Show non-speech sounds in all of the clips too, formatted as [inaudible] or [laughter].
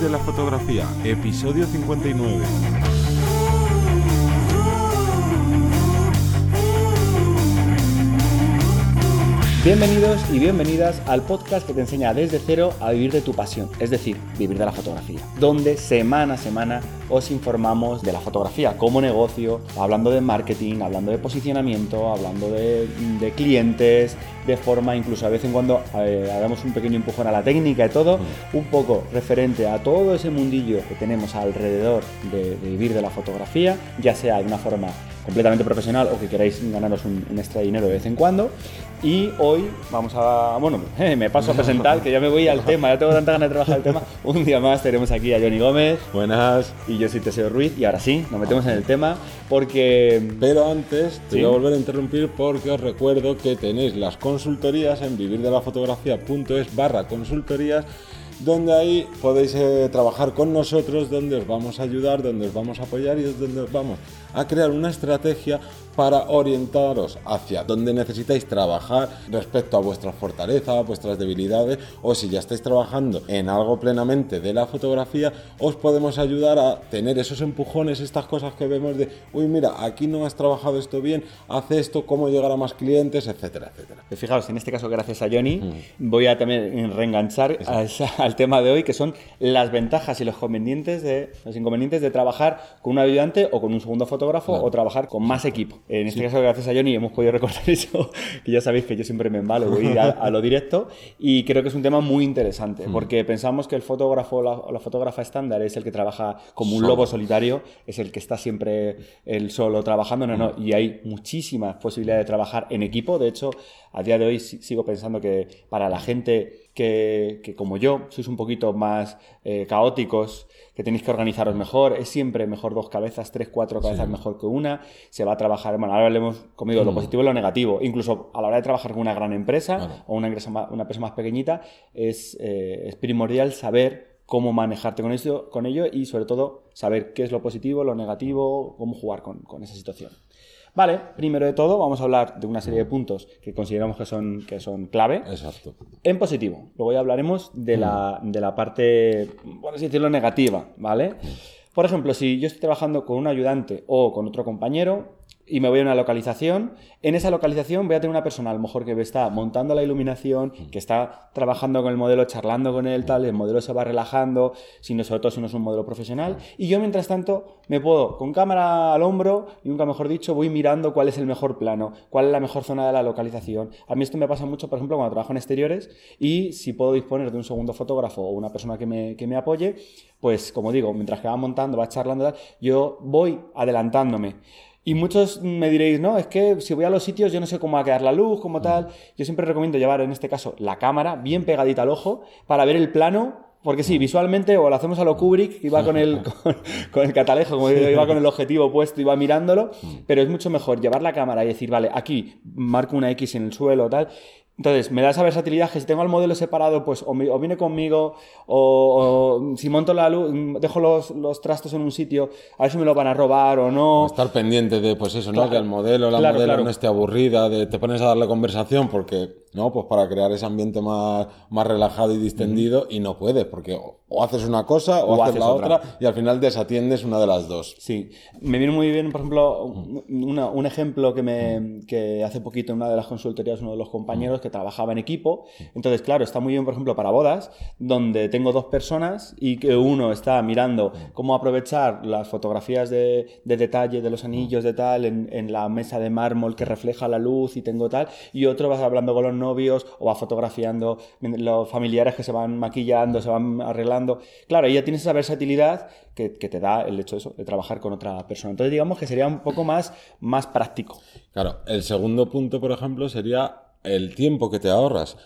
de la Fotografía, episodio 59. Bienvenidos y bienvenidas al podcast que te enseña desde cero a vivir de tu pasión, es decir, vivir de la fotografía, donde semana a semana os informamos de la fotografía como negocio, hablando de marketing, hablando de posicionamiento, hablando de, de clientes, de forma incluso a vez en cuando eh, hagamos un pequeño empujón a la técnica y todo, un poco referente a todo ese mundillo que tenemos alrededor de, de vivir de la fotografía, ya sea de una forma completamente profesional o que queráis ganaros un, un, extra dinero de vez en cuando. Y hoy vamos a. Bueno, [laughs] me paso a presentar, que ya me voy al tema, ya tengo tanta ganas de trabajar el tema. [laughs] Un día más tenemos aquí a Johnny Gómez. Buenas. Y yo soy Teseo Ruiz. Y ahora sí, nos metemos en el tema porque. Pero antes, te ¿Sí? voy a volver a interrumpir porque os recuerdo que tenéis las consultorías en vivirdelafotografía.es barra consultorías donde ahí podéis eh, trabajar con nosotros, donde os vamos a ayudar, donde os vamos a apoyar y donde os vamos a crear una estrategia para orientaros hacia donde necesitáis trabajar respecto a vuestras fortalezas, vuestras debilidades, o si ya estáis trabajando en algo plenamente de la fotografía, os podemos ayudar a tener esos empujones, estas cosas que vemos de, uy, mira, aquí no has trabajado esto bien, haz esto, cómo llegar a más clientes, etcétera, etcétera. Fijaos, en este caso, gracias a Johnny, mm. voy a también reenganchar a esa, al tema de hoy, que son las ventajas y los inconvenientes de, los inconvenientes de trabajar con un ayudante o con un segundo fotógrafo claro. o trabajar con más equipo. En este sí. caso, gracias a Johnny, hemos podido recordar [laughs] eso, que ya sabéis que yo siempre me embalo, voy a, a lo directo, y creo que es un tema muy interesante, mm. porque pensamos que el fotógrafo o la, fotógrafa estándar es el que trabaja como un solo. lobo solitario, es el que está siempre él solo trabajando, no, no, y hay muchísimas posibilidades de trabajar en equipo, de hecho, a día de hoy sigo pensando que para la gente que, que, como yo sois un poquito más eh, caóticos, que tenéis que organizaros mejor, es siempre mejor dos cabezas, tres, cuatro cabezas mejor que una, se va a trabajar, bueno, ahora hablemos conmigo, mm. lo positivo y lo negativo, incluso a la hora de trabajar con una gran empresa claro. o una empresa, más, una empresa más pequeñita, es, eh, es primordial saber cómo manejarte con, eso, con ello y sobre todo saber qué es lo positivo, lo negativo, cómo jugar con, con esa situación. Vale, primero de todo vamos a hablar de una serie de puntos que consideramos que son, que son clave. Exacto. En positivo. Luego ya hablaremos de, mm. la, de la parte, por así decirlo, negativa, ¿vale? Mm. Por ejemplo, si yo estoy trabajando con un ayudante o con otro compañero, y me voy a una localización, en esa localización voy a tener una persona a lo mejor que está montando la iluminación, que está trabajando con el modelo, charlando con él, tal, el modelo se va relajando, si no, sobre todo si no es un modelo profesional, y yo mientras tanto me puedo, con cámara al hombro, y nunca mejor dicho, voy mirando cuál es el mejor plano, cuál es la mejor zona de la localización. A mí esto me pasa mucho, por ejemplo, cuando trabajo en exteriores, y si puedo disponer de un segundo fotógrafo o una persona que me, que me apoye, pues como digo, mientras que va montando, va charlando, yo voy adelantándome. Y muchos me diréis, no, es que si voy a los sitios yo no sé cómo va a quedar la luz, como tal. Yo siempre recomiendo llevar, en este caso, la cámara bien pegadita al ojo para ver el plano porque sí, visualmente, o lo hacemos a lo Kubrick, que iba con el, [laughs] con, con el catalejo, como digo, iba con el objetivo puesto, iba mirándolo, pero es mucho mejor llevar la cámara y decir, vale, aquí marco una X en el suelo, tal, entonces, me da esa versatilidad que si tengo el modelo separado, pues o, me, o viene conmigo, o, o, si monto la luz, dejo los, los, trastos en un sitio, a ver si me lo van a robar o no. O estar pendiente de, pues eso, claro. ¿no? Que el modelo, la claro, modelo claro. no esté aburrida, de, te pones a darle conversación porque, ¿no? Pues para crear ese ambiente más, más relajado y distendido, mm. y no puedes, porque o, o, haces una cosa o, o haces, haces, la otra. otra, y al final desatiendes una de las dos. Sí. Me viene muy bien, por ejemplo, una, un ejemplo que, me, que hace poquito en una de las consultorías, uno de los compañeros, que trabajaba en equipo. Entonces, claro, está muy bien, por ejemplo, para bodas, donde tengo dos personas y que uno está mirando cómo aprovechar las fotografías de, de detalle de los anillos de tal en, en, la mesa de mármol que refleja la luz y tengo tal, y otro va hablando con los novios o va fotografiando los familiares que se van maquillando, se van arreglando. Claro, ahí ya tienes esa versatilidad que, que, te da el hecho de, eso, de trabajar con otra persona. Entonces, digamos que sería un poco más, más práctico. Claro, el segundo punto, por ejemplo, sería el tiempo que te ahorras.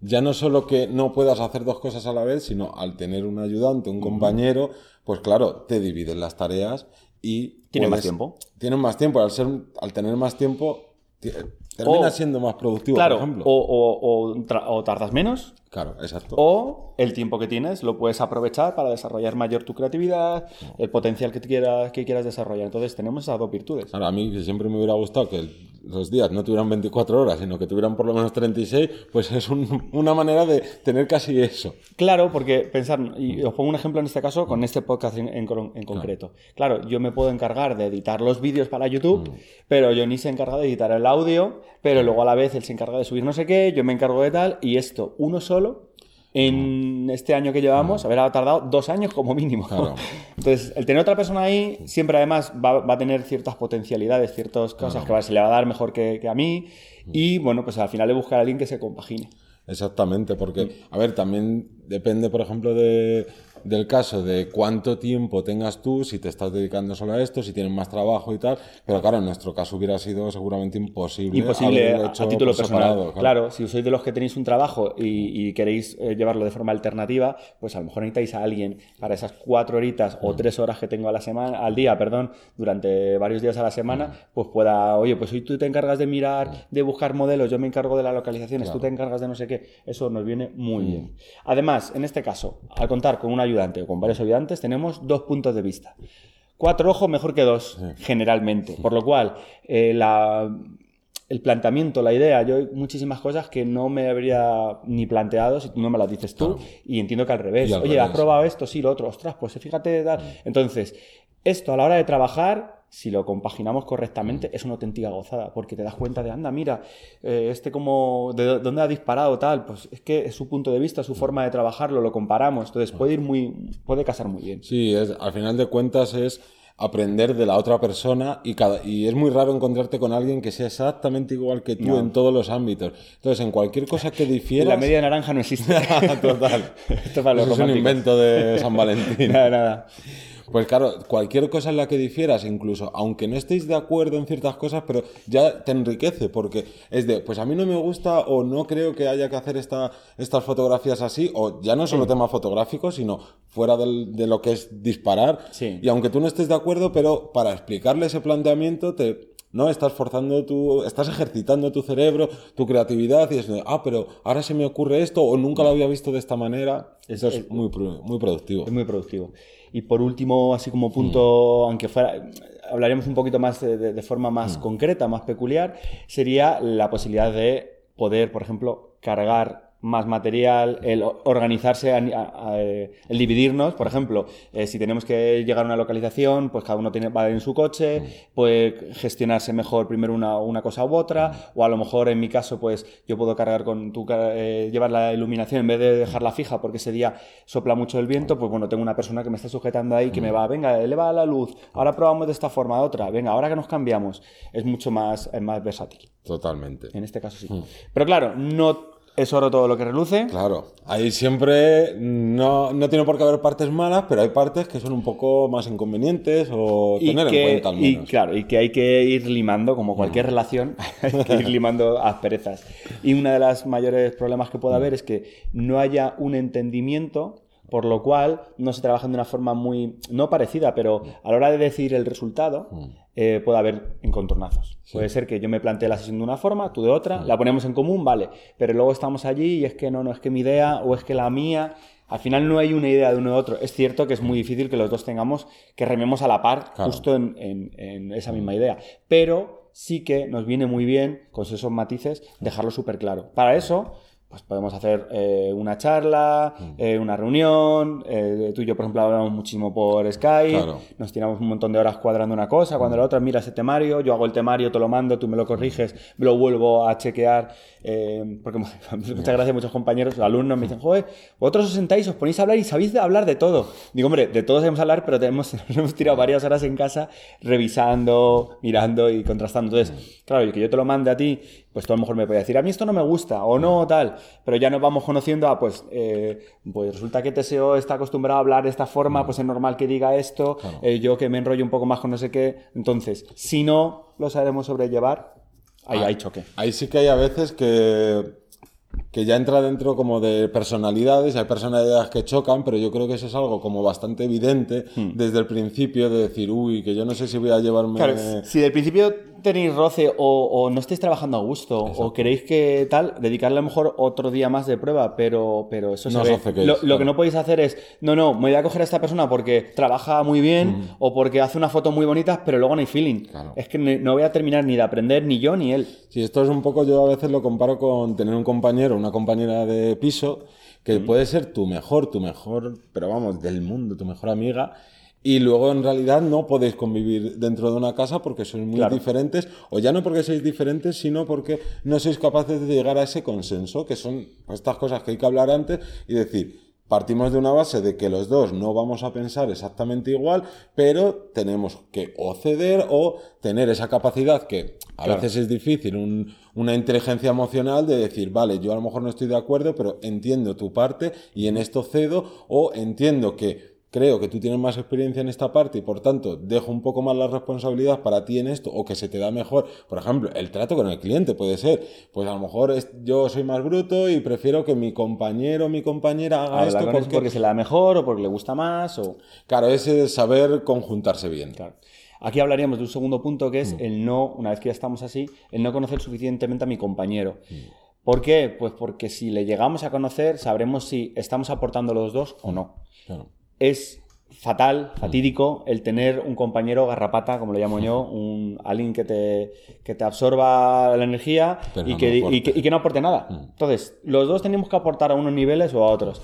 Ya no solo que no puedas hacer dos cosas a la vez, sino al tener un ayudante, un compañero, pues claro, te dividen las tareas y... Tienen más tiempo. Tienen más tiempo. Al, ser, al tener más tiempo, termina o, siendo más productivo, claro, por ejemplo. O, o, o, tardas menos. Claro, exacto. O el tiempo que tienes lo puedes aprovechar para desarrollar mayor tu creatividad, el potencial que quieras, que quieras desarrollar. Entonces tenemos esas dos virtudes. Ahora, a mí siempre me hubiera gustado que los días no tuvieran 24 horas, sino que tuvieran por lo menos 36, pues es una manera de tener casi eso. Claro, porque pensar, y os pongo un ejemplo en este caso con este podcast en, concreto. Claro. yo me puedo encargar de editar los vídeos para YouTube, mm. pero Johnny se encarga de editar el audio, pero luego a la vez él se encarga de subir no sé qué, yo me encargo de tal, y esto, uno solo, en este año que llevamos, haber tardado dos años como mínimo. [laughs] Entonces, el tener otra persona ahí siempre además va, a tener ciertas potencialidades, ciertas cosas que se le va a dar mejor que, a mí y bueno, pues al final de buscar a alguien que se compagine. Exactamente, porque, a ver, también depende, por ejemplo, de, del caso de cuánto tiempo tengas tú, si te estás dedicando solo a esto, si tienes más trabajo y tal. Pero claro, en nuestro caso hubiera sido seguramente imposible. Imposible a, título personal. Claro. si sois de los que tenéis un trabajo y, queréis eh, llevarlo de forma alternativa, pues a lo mejor necesitáis a alguien para esas cuatro horitas o mm. tres horas que tengo a la semana, al día, perdón, durante varios días a la semana, mm. pues pueda, oye, pues hoy tú te encargas de mirar, mm. de buscar modelos, yo me encargo de las localizaciones, tú te encargas de no sé qué. Eso nos viene muy bien. Además, en este caso, al contar con una ayudante o con varios ayudantes, tenemos dos puntos de vista. Cuatro ojos mejor que dos, generalmente. Por lo [laughs] cual, eh, el planteamiento, la idea, yo hay muchísimas cosas que no me habría ni planteado si tú no me las dices tú, y entiendo que al revés. Oye, ¿has probado esto? Sí, lo otro. Ostras, pues fíjate. Dar. Entonces, esto a la hora de trabajar si lo compaginamos correctamente, es una auténtica gozada, porque te das cuenta de, anda, mira, eh, este como, de dónde ha disparado tal, pues es que es su punto de vista, su forma de trabajarlo, lo comparamos, entonces puede ir muy, puede casar muy bien. Sí, es, al final de cuentas es aprender de la otra persona y, cada, y es muy raro encontrarte con alguien que sea exactamente igual que tú en todos los ámbitos. Entonces, en cualquier cosa que [laughs] difieras... La media naranja no existe. [laughs] Total. [laughs] Esto es un invento de San Valentín. nada, nada. Pues claro, cualquier cosa en la que difieras, incluso aunque no estéis de acuerdo en ciertas cosas, pero ya te enriquece, porque es de, pues a mí no me gusta o no creo que haya que hacer esta, estas fotografías así, o ya no solo tema fotográfico, sino fuera de lo que es disparar. Y aunque tú no estés de acuerdo, pero para explicarle ese planteamiento te, ¿no? Estás forzando tu, estás ejercitando tu cerebro, tu creatividad y es de, ah, pero ahora se me ocurre esto o nunca lo había visto de esta manera. Eso es, muy, muy productivo. Es muy productivo. Y por último, así como punto, mm. aunque fuera, hablaremos un poquito más de, forma más mm. concreta, más peculiar, sería la posibilidad de poder, por ejemplo, cargar más material, el organizarse, el dividirnos, por ejemplo, eh, si tenemos que llegar a una localización, pues cada uno tiene, va en su coche, mm. puede gestionarse mejor primero una, una, cosa u otra, mm. o a lo mejor en mi caso, pues yo puedo cargar con tu, eh, llevar la iluminación en vez de dejarla fija porque ese día sopla mucho el viento, pues bueno, tengo una persona que me está sujetando ahí que me mm. va, venga, eleva la luz, ahora probamos de esta forma, a otra, venga, ahora que nos cambiamos, es mucho más, más versátil. Totalmente. En este caso sí. Pero claro, no es oro todo lo que reluce. Claro, ahí siempre no, no, tiene por qué haber partes malas, pero hay partes que son un poco más inconvenientes o tener en cuenta al menos. Y, claro, y que hay que ir limando, como cualquier mm. relación, [laughs] [laughs] hay que ir limando asperezas. Y uno de los mayores problemas que puede mm. haber es que no haya un entendimiento por lo cual no se trabaja de una forma muy, no parecida, pero a la hora de decidir el resultado, mm. eh, puede haber encontornazos. Puede ser que yo me plantee la sesión de una forma, tú de otra, mm. la ponemos en común, vale, pero luego estamos allí y es que no, no es que mi idea o es que la mía, al final no hay una idea de uno de otro. Es cierto que es muy difícil que los dos tengamos, que rememos a la par justo en, en, esa misma idea, pero sí que nos viene muy bien, con esos matices, dejarlo súper claro. Para eso pues podemos hacer eh, una charla, mm. eh, una reunión. Eh, tú y yo, por ejemplo, hablamos muchísimo por Skype. Nos tiramos un montón de horas cuadrando una cosa. Cuando mm. la otra mira ese temario, yo hago el temario, te lo mando, tú me lo corriges, lo vuelvo a chequear. porque [laughs] muchas gracias, muchos compañeros, alumnos me dicen, joder, vosotros os sentáis, os ponéis a hablar y sabéis de hablar de todo. Digo, hombre, de todo sabemos hablar, pero tenemos, [laughs] nos hemos tirado varias horas en casa revisando, mirando y contrastando. Entonces, mm. claro, que yo te lo mande a ti pues tú a lo mejor me puede decir, a mí esto no me gusta o no, tal, pero ya nos vamos conociendo a, pues, eh, pues resulta que TSO está acostumbrado a hablar de esta forma, pues es normal que diga esto, eh, yo que me enrollo un poco más con no sé qué, entonces, si no lo sabemos sobrellevar, ahí hay choque. Ahí sí que hay a veces que que ya entra dentro como de personalidades, hay personalidades que chocan, pero yo creo que eso es algo como bastante evidente Hmm. desde el principio de decir, uy, que yo no sé si voy a llevarme... Claro, si del principio tenéis roce o, o no estáis trabajando a gusto o queréis que tal, dedicarle a lo mejor otro día más de prueba, pero, pero eso No os ve. hace que lo, es, lo claro. que no podéis hacer es, no, no, me voy a coger a esta persona porque trabaja muy bien o porque hace una foto muy bonita, pero luego no hay feeling. Claro. Es que no voy a terminar ni de aprender ni yo ni él. Sí, esto es un poco, yo a veces lo comparo con tener un compañero, una compañera de piso, que puede ser tu mejor, tu mejor, pero vamos, del mundo, tu mejor amiga, y luego en realidad no podéis convivir dentro de una casa porque sois muy Claro. diferentes, o ya no porque sois diferentes, sino porque no sois capaces de llegar a ese consenso, que son estas cosas que hay que hablar antes y decir, Partimos de una base de que los dos no vamos a pensar exactamente igual, pero tenemos que o ceder o tener esa capacidad que a Claro. veces es difícil, un- una inteligencia emocional de decir, vale, yo a lo mejor no estoy de acuerdo, pero entiendo tu parte y en esto cedo, o entiendo que creo que tú tienes más experiencia en esta parte y por tanto dejo un poco más la responsabilidad para ti en esto o que se te da mejor. Por ejemplo, el trato con el cliente puede ser, pues a lo mejor es- yo soy más bruto y prefiero que mi compañero o mi compañera haga esto porque... porque se le da mejor o porque le gusta más o... Claro, es eh, saber conjuntarse bien. Claro. Aquí hablaríamos de un segundo punto que Mm. es el no, una vez que ya estamos así, el no conocer suficientemente a mi compañero. Mm. ¿Por qué? Pues porque si le llegamos a conocer, sabremos si estamos aportando los dos o no. Claro. Es fatal, fatídico, el tener un compañero garrapata, como lo llamo yo, un, alguien que te, que te absorba la energía y no que, y, que, y que no aporte nada. Entonces, los dos tenemos que aportar a unos niveles o a otros.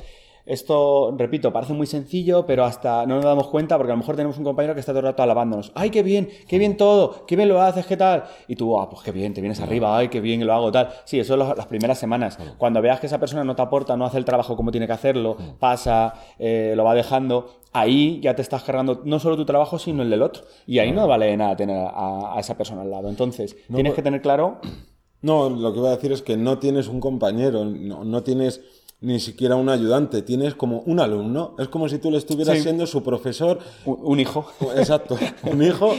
Esto, repito, parece muy sencillo, pero hasta no nos damos cuenta porque a lo mejor tenemos un compañero que está todo el rato alabándonos. ¡Ay, qué bien! ¡Qué bien todo! ¡Qué bien lo haces! ¿Qué tal? Y tú, ah, pues qué bien, te vienes arriba, ¡ay, qué bien lo hago! Tal. Sí, eso es lo- las primeras semanas. Cuando veas que esa persona no te aporta, no hace el trabajo como tiene que hacerlo, pasa, eh, lo va dejando, ahí ya te estás cargando no solo tu trabajo, sino el del otro. Y ahí no vale de nada tener a, a esa persona al lado. Entonces, tienes pues- que tener claro No, lo que iba a decir es que no tienes un compañero, no, no tienes ni siquiera un ayudante, tienes como un alumno. Es como si tú le estuvieras Sí. siendo su profesor. un, un hijo. Exacto, [laughs] un hijo.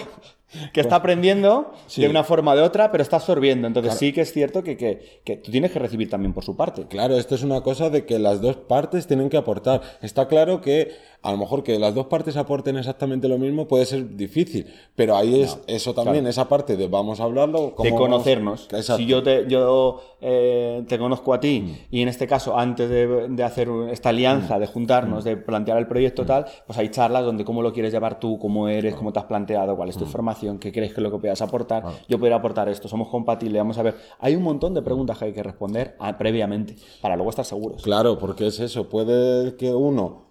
que está aprendiendo Sí. de una forma o de otra, pero está absorbiendo. Entonces sí que es cierto que, que- que tú tienes que recibir también por su parte. Claro, esto es una cosa de que las dos partes tienen que aportar. Está claro que a lo mejor que las dos partes aporten exactamente lo mismo puede ser difícil, pero ahí es eso también, esa parte de vamos a hablarlo. de vamos- conocernos. Si yo te, yo, eh, te conozco a ti y en este caso, antes de, de hacer esta alianza, de juntarnos, de plantear el proyecto tal, pues hay charlas donde cómo lo quieres llevar tú, cómo eres, cómo te has planteado, cuál es tu formación, qué crees que es lo que puedas aportar. Yo puedo aportar esto, somos compatibles, vamos a ver. Hay un montón de preguntas que hay que responder previamente para luego estar seguros. Claro, porque es eso, puede que uno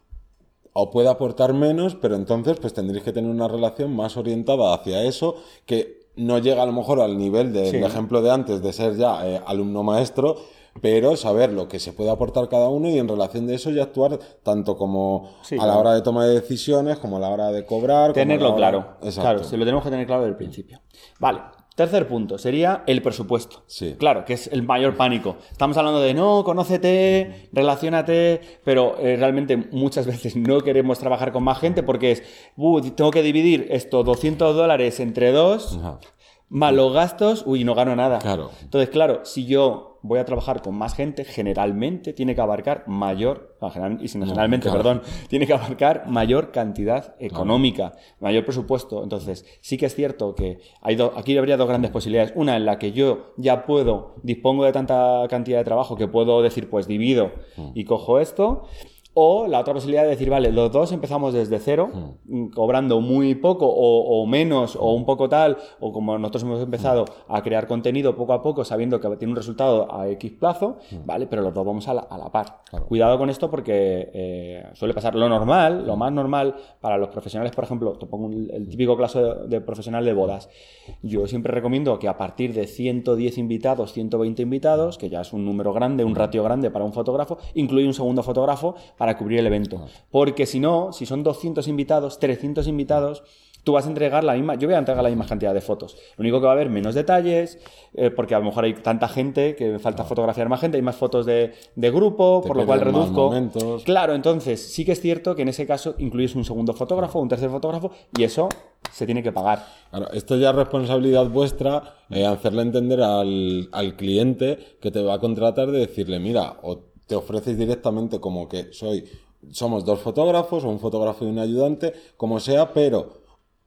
o pueda aportar menos, pero entonces pues tendréis que tener una relación más orientada hacia eso que no llega a lo mejor al nivel del Sí. ejemplo de antes de ser ya eh, alumno maestro, pero saber lo que se puede aportar cada uno y en relación de eso ya actuar tanto como Sí, a claro. la hora de toma de decisiones, como a la hora de cobrar. Tenerlo hora- claro. Exacto. Claro, se lo tenemos que tener claro desde el principio. Vale. Tercer punto sería el presupuesto. Sí. Claro, que es el mayor pánico. Estamos hablando de no, conócete, relacionate, pero eh, realmente muchas [laughs] veces no queremos trabajar con más gente porque es, "Uh, tengo que dividir estos 200 dólares entre dos, Ajá. Más los gastos, uy, no gano nada. Claro. Entonces, claro, si yo voy a trabajar con más gente, generalmente tiene que abarcar mayor, general- y si no, generalmente, claro. perdón, tiene que abarcar mayor cantidad económica, mayor presupuesto. Entonces, sí que es cierto que hay do- aquí habría dos grandes posibilidades. Una en la que yo ya puedo, dispongo de tanta cantidad de trabajo que puedo decir, pues divido y cojo esto. O la otra posibilidad de decir, vale, los dos empezamos desde cero, mm, cobrando muy poco o, o menos o un poco tal, o como nosotros hemos empezado a crear contenido poco a poco, sabiendo que tiene un resultado a X plazo, ¿vale? Pero los dos vamos a la, a la par. Cuidado con esto porque eh, suele pasar lo normal, lo más normal para los profesionales, por ejemplo, te pongo un- el típico caso de, de profesional de bodas. Yo siempre recomiendo que a partir de 110 invitados, 120 invitados, que ya es un número grande, un ratio grande para un fotógrafo, incluye un segundo fotógrafo para cubrir el evento. Porque si no, si son 200 invitados, 300 invitados, tú vas a entregar la misma, yo voy a entregar la misma cantidad de fotos. Lo único que va a haber menos detalles, eh, porque a lo mejor hay tanta gente que me falta fotografiar más gente, hay más fotos de, de grupo, por lo cual reduzco. Claro, entonces sí que es cierto que en ese caso incluyes un segundo fotógrafo, un tercer fotógrafo, y eso se tiene que pagar. Claro, esto ya es responsabilidad vuestra eh, hacerle entender al, al cliente que te va a contratar de decirle, mira, o te ofreces directamente como que soy somos dos fotógrafos o un fotógrafo y un ayudante, como sea, pero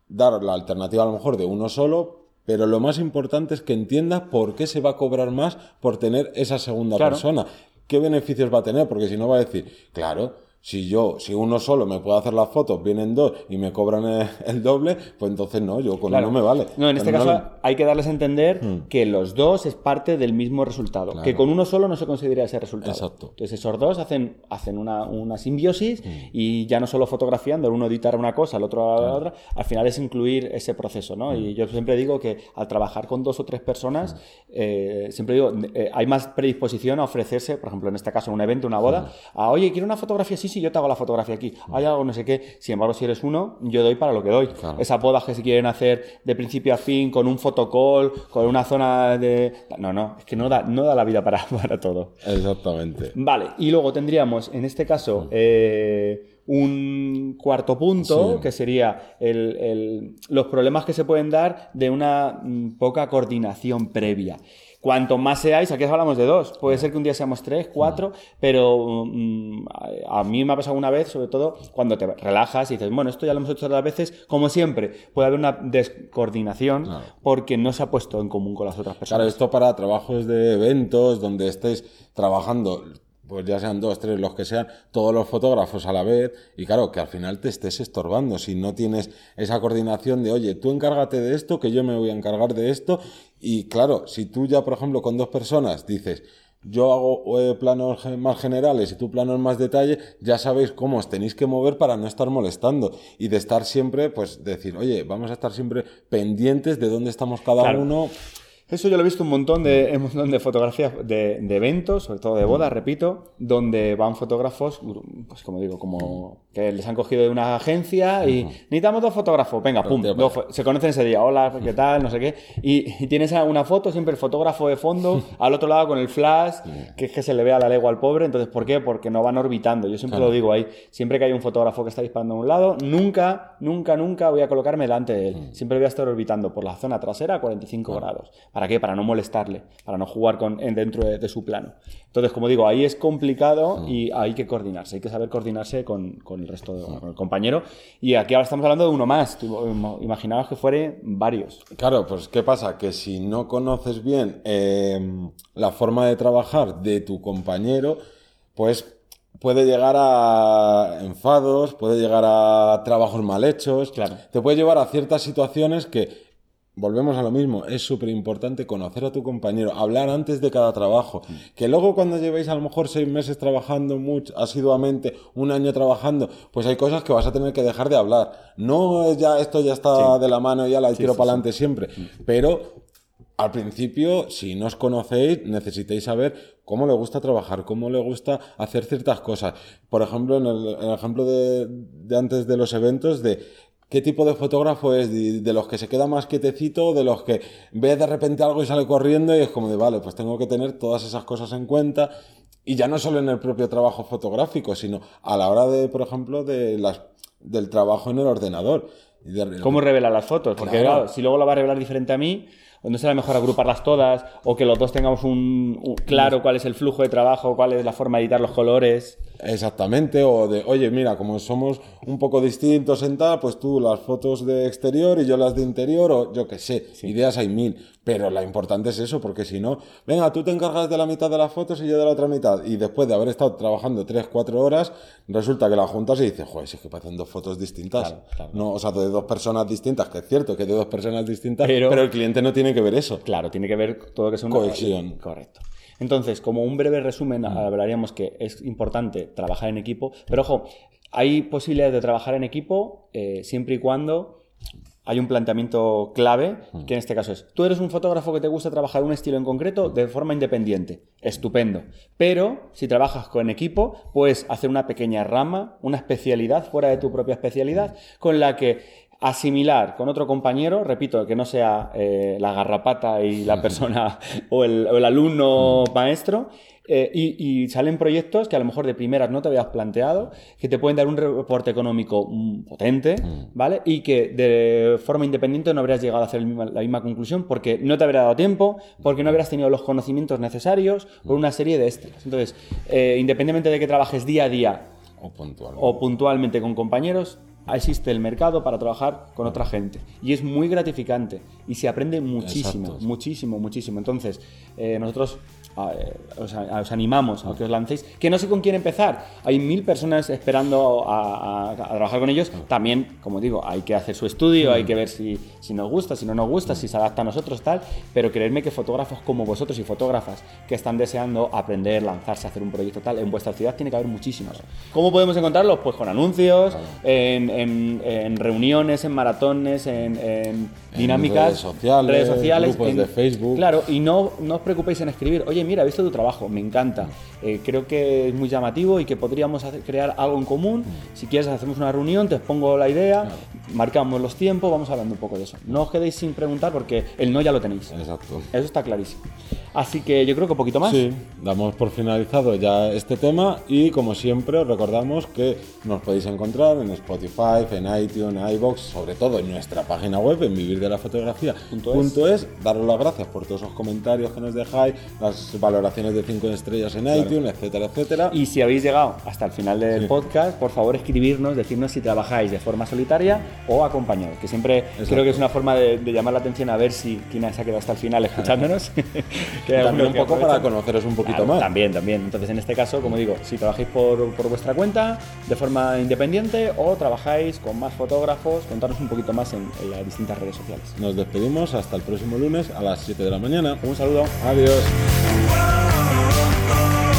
dar la alternativa a lo mejor de uno solo, pero lo más importante es que entiendas por qué se va a cobrar más por tener esa segunda persona. ¿Qué beneficios va a tener? Porque si no va a decir, claro, si yo, si uno solo me puede hacer las fotos, vienen dos y me cobran el, doble, pues entonces no, yo con uno me vale. No, en este caso hay que darles a entender hmm. que los dos es parte del mismo resultado. Que con uno solo no se considera ese resultado. Exacto. Entonces esos dos hacen, hacen una, una simbiosis hmm. y ya no solo fotografiando, el uno editar una cosa, el otro la otra, al final es incluir ese proceso, ¿no? Y hmm. yo siempre digo que al trabajar con dos o tres personas, eh, siempre digo, eh, hay más predisposición a ofrecerse, por ejemplo, en este caso, un evento, una boda, a, oye, quiero una fotografía así sí, yo te hago la fotografía aquí, hay algo, no sé qué. Sin embargo, si eres uno, yo doy para lo que doy. Esas bodas que se quieren hacer de principio a fin, con un fotocall, con una zona de... No, no, es que no da, no da la vida para, [laughs] para todo. Exactamente. Vale, y luego tendríamos, en este caso, eh, un cuarto punto, que sería los problemas que se pueden dar de una mm, poca coordinación previa. Cuanto más seáis, aquí hablamos de dos, puede ser que un día seamos tres, cuatro, pero mm, a mí me ha pasado una vez, sobre todo cuando te relajas y dices, bueno, esto ya lo hemos hecho otras veces, como siempre, puede haber una descoordinación porque no se ha puesto en común con las otras personas. Claro, esto para trabajos de eventos donde estés trabajando pues ya sean dos, tres, los que sean, todos los fotógrafos a la vez, y claro, que al final te estés estorbando, si no tienes esa coordinación de, oye, tú encárgate de esto, que yo me voy a encargar de esto, y claro, si tú ya, por ejemplo, con dos personas dices, yo hago eh, planos más generales y tú planos más detalle, ya sabéis cómo os tenéis que mover para no estar molestando y de estar siempre, pues decir, oye, vamos a estar siempre pendientes de dónde estamos cada uno. Eso yo lo he visto un montón de, un montón de fotografías de, eventos, sobre todo de bodas, repito, donde van fotógrafos, pues como digo, como que les han cogido de una agencia y necesitamos dos fotógrafos, venga, pum, se conocen ese día, hola, ¿qué tal? No sé qué. Y, tienes una foto, siempre el fotógrafo de fondo, [laughs] al otro lado con el flash, que es que se le ve a la legua al pobre. Entonces, ¿por qué? Porque no van orbitando. Yo siempre lo digo ahí, siempre que hay un fotógrafo que está disparando a un lado, nunca, nunca, nunca voy a colocarme delante de él. Siempre voy a estar orbitando por la zona trasera a 45 grados. ¿Para qué? Para no molestarle, para no jugar con, dentro de, su plano. Entonces, como digo, ahí es complicado y hay que coordinarse, hay que saber coordinarse con, el resto del compañero. Y aquí ahora estamos hablando de uno más. Imaginaos que fuere varios. Claro, pues ¿qué pasa? Que si no conoces bien em, la forma de trabajar de tu compañero, pues puede llegar a enfados, puede llegar a trabajos mal hechos, claro. te puede llevar a ciertas situaciones que Volvemos a lo mismo, es súper importante conocer a tu compañero, hablar antes de cada trabajo, que luego cuando llevéis a lo mejor seis meses trabajando mucho, asiduamente, un año trabajando, pues hay cosas que vas a tener que dejar de hablar. No ya esto ya está de la mano, ya la tiro para adelante siempre, mm. pero al principio, si no os conocéis, necesitáis saber cómo le gusta trabajar, cómo le gusta hacer ciertas cosas. Por ejemplo, en el, ejemplo de, de, antes de los eventos, de qué tipo de fotógrafo es, de, los que se queda más quietecito, de los que ve de repente algo y sale corriendo y es como de, vale, pues tengo que tener todas esas cosas en cuenta. Y ya no solo en el propio trabajo fotográfico, sino a la hora de, por ejemplo, de las, del trabajo en el ordenador. ¿Cómo revela las fotos? Porque claro. si luego lo va a revelar diferente a mí, no será mejor agruparlas todas, o que los dos tengamos un, claro cuál es el flujo de trabajo, cuál es la forma de editar los colores. Exactamente, o de, oye, mira, como somos un poco distintos en tal, pues tú las fotos de exterior y yo las de interior, o yo qué sé, ideas hay mil, pero lo importante es eso, porque si no, venga, tú te encargas de la mitad de las fotos y yo de la otra mitad, y después de haber estado trabajando 3, 4 horas, resulta que la juntas y dices, joder, si es que parecen dos fotos distintas, no, o sea, de dos personas distintas, que es cierto que de dos personas distintas, pero, pero el cliente no tiene que ver eso. Claro, tiene que ver todo lo que es una cohesión. Correcto. Entonces, como un breve resumen, hablaríamos que es importante trabajar en equipo, pero ojo, hay posibilidades de trabajar en equipo eh, siempre y cuando hay un planteamiento clave, que en este caso es, tú eres un fotógrafo que te gusta trabajar un estilo en concreto de forma independiente, estupendo, pero si trabajas con equipo, puedes hacer una pequeña rama, una especialidad fuera de tu propia especialidad, con la que asimilar con otro compañero, repito, que no sea eh, la garrapata y la [laughs] persona o el, o el alumno maestro, eh, y, salen proyectos que a lo mejor de primeras no te habías planteado, que te pueden dar un reporte económico mm, potente, mm. ¿vale? Y que de forma independiente no habrías llegado a hacer la misma conclusión porque no te habría dado tiempo, porque no habrías tenido los conocimientos necesarios, por una serie de extras. Entonces, eh, independientemente de que trabajes día a día o puntualmente con compañeros, existe el mercado para trabajar con otra gente. Y es muy gratificante y se aprende muchísimo, muchísimo, muchísimo. Entonces, eh, nosotros eh, os, animamos a que os lancéis. Que no sé con quién empezar. Hay mil personas esperando a, trabajar con ellos. También, como digo, hay que hacer su estudio, hay que ver si, si, nos gusta, si no nos gusta, si se adapta a nosotros, tal. Pero creedme que fotógrafos como vosotros y fotógrafas que están deseando aprender, lanzarse, hacer un proyecto tal, en vuestra ciudad tiene que haber muchísimos. ¿Cómo podemos encontrarlos? Pues con anuncios, en, en, reuniones, en maratones, en, dinámicas, redes sociales, redes sociales grupos de Facebook. Claro, y no, no os preocupéis en escribir, oye, mira, he visto tu trabajo, me encanta. Eh, creo que es muy llamativo y que podríamos crear algo en común. Si quieres, hacemos una reunión, te expongo la idea, marcamos los tiempos, vamos hablando un poco de eso. No os quedéis sin preguntar porque el no ya lo tenéis. Exacto. Eso está clarísimo. Así que yo creo que un poquito más. Sí, damos por finalizado ya este tema y como siempre os recordamos que nos podéis encontrar en Spotify, en iTunes, en iBox, sobre todo en nuestra página web en vivirdelafotografía.es. Daros las gracias por todos esos comentarios que nos dejáis, las valoraciones de 5 estrellas en iTunes, etcétera, etcétera. Y si habéis llegado hasta el final del podcast, por favor escribirnos, decirnos si trabajáis de forma solitaria o acompañados, que siempre creo que es una forma de, llamar la atención a ver si quién se ha quedado hasta el final escuchándonos. [laughs] [laughs] también un poco para conoceros un poquito más. También, también. Entonces, en este caso, como digo, si trabajáis por, por, vuestra cuenta, de forma independiente, o trabajáis con más fotógrafos, contaros un poquito más en, en las distintas redes sociales. Nos despedimos hasta el próximo lunes a las 7 de la mañana. Un saludo. Adiós. oh, oh.